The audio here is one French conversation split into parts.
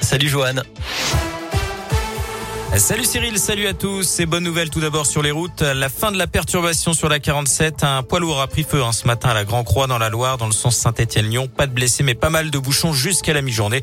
Salut Joanne. Salut Cyril, salut à tous. Et bonne nouvelle tout d'abord sur les routes. La fin de la perturbation sur la 47. Un poids lourd a pris feu hein, ce matin à la Grand Croix dans la Loire, dans le sens Saint-Étienne-Lyon. Pas de blessés, mais pas mal de bouchons jusqu'à la mi-journée.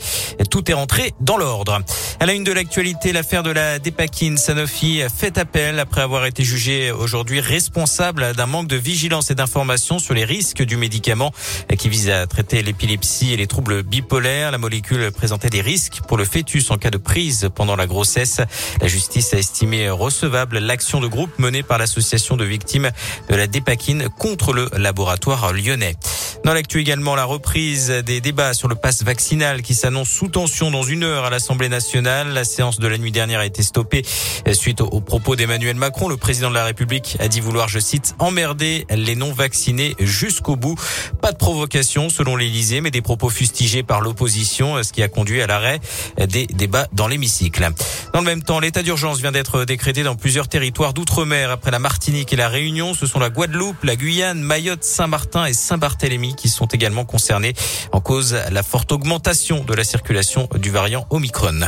Tout est rentré dans l'ordre. À la une de l'actualité, l'affaire de la Dépakine. Sanofi fait appel après avoir été jugé aujourd'hui responsable d'un manque de vigilance et d'information sur les risques du médicament qui vise à traiter l'épilepsie et les troubles bipolaires. La molécule présentait des risques pour le fœtus en cas de prise pendant la grossesse. La justice a estimé recevable l'action de groupe menée par l'association de victimes de la dépakine contre le laboratoire lyonnais. Dans l'actu également, la reprise des débats sur le pass vaccinal qui s'annonce sous tension dans une heure à l'Assemblée nationale. La séance de la nuit dernière a été stoppée suite aux propos d'Emmanuel Macron. Le président de la République a dit vouloir, je cite, emmerder les non-vaccinés jusqu'au bout. Pas de provocation selon l'Élysée, mais des propos fustigés par l'opposition, ce qui a conduit à l'arrêt des débats dans l'hémicycle. Dans le même temps, l'état d'urgence vient d'être décrété dans plusieurs territoires d'outre-mer après la Martinique et la Réunion. Ce sont la Guadeloupe, la Guyane, Mayotte, Saint-Martin et Saint-Barthélemy qui sont également concernés en cause la forte augmentation de la circulation du variant Omicron.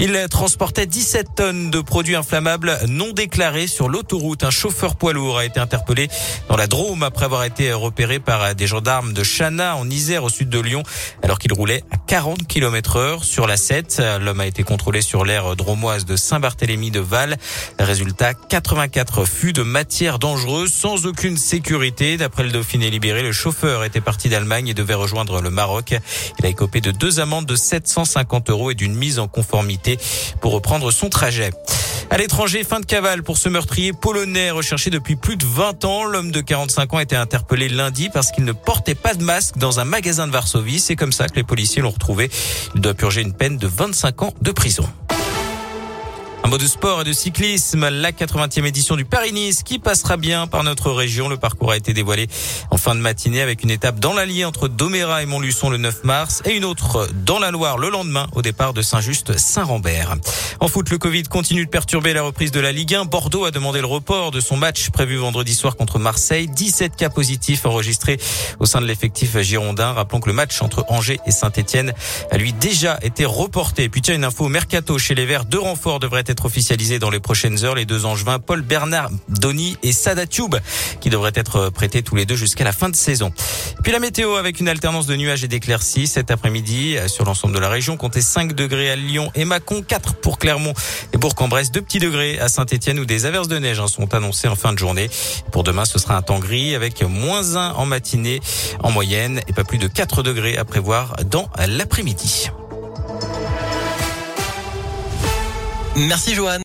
Il transportait 17 tonnes de produits inflammables non déclarés sur l'autoroute. Un chauffeur poids lourd a été interpellé dans la Drôme après avoir été repéré par des gendarmes de Chana en Isère au sud de Lyon alors qu'il roulait à 40 km heure sur la 7. L'homme a été contrôlé sur l'aire dromoise de Saint-Barthélemy de Val. Résultat, 84 fûts de matière dangereuse sans aucune sécurité. D'après le Dauphiné libéré, le chauffeur était parti d'Allemagne et devait rejoindre le Maroc. Il a écopé de deux amendes de 750 euros et d'une mise en conformité pour reprendre son trajet. À l'étranger, fin de cavale pour ce meurtrier polonais recherché depuis plus de 20 ans. L'homme de 45 ans a été interpellé lundi parce qu'il ne portait pas de masque dans un magasin de Varsovie. C'est comme ça que les policiers l'ont retrouvé. Il doit purger une peine de 25 ans de prison. Un mot de sport et de cyclisme, la 80e édition du Paris-Nice qui passera bien par notre région. Le parcours a été dévoilé en fin de matinée avec une étape dans l'Allier entre Doméra et Montluçon le 9 mars et une autre dans la Loire le lendemain au départ de Saint-Just-Saint-Rambert. En foot, le Covid continue de perturber la reprise de la Ligue 1. Bordeaux a demandé le report de son match prévu vendredi soir contre Marseille. 17 cas positifs enregistrés au sein de l'effectif girondin. Rappelons que le match entre Angers et Saint-Etienne a lui déjà été reporté. Puis tiens, une info mercato chez les Verts. Deux renforts devraient être officialisé dans les prochaines heures. Les deux angevins, Paul Bernard Donny et Sada Tube, qui devraient être prêtés tous les deux jusqu'à la fin de saison. Puis la météo avec une alternance de nuages et d'éclaircies cet après-midi sur l'ensemble de la région. Comptez 5 degrés à Lyon et Mâcon, 4 pour Clermont et Bourg-en-Bresse, 2 petits degrés à Saint-Etienne où des averses de neige hein, sont annoncées en fin de journée. Pour demain, ce sera un temps gris avec moins 1 en matinée en moyenne et pas plus de 4 degrés à prévoir dans l'après-midi. Merci Joanne.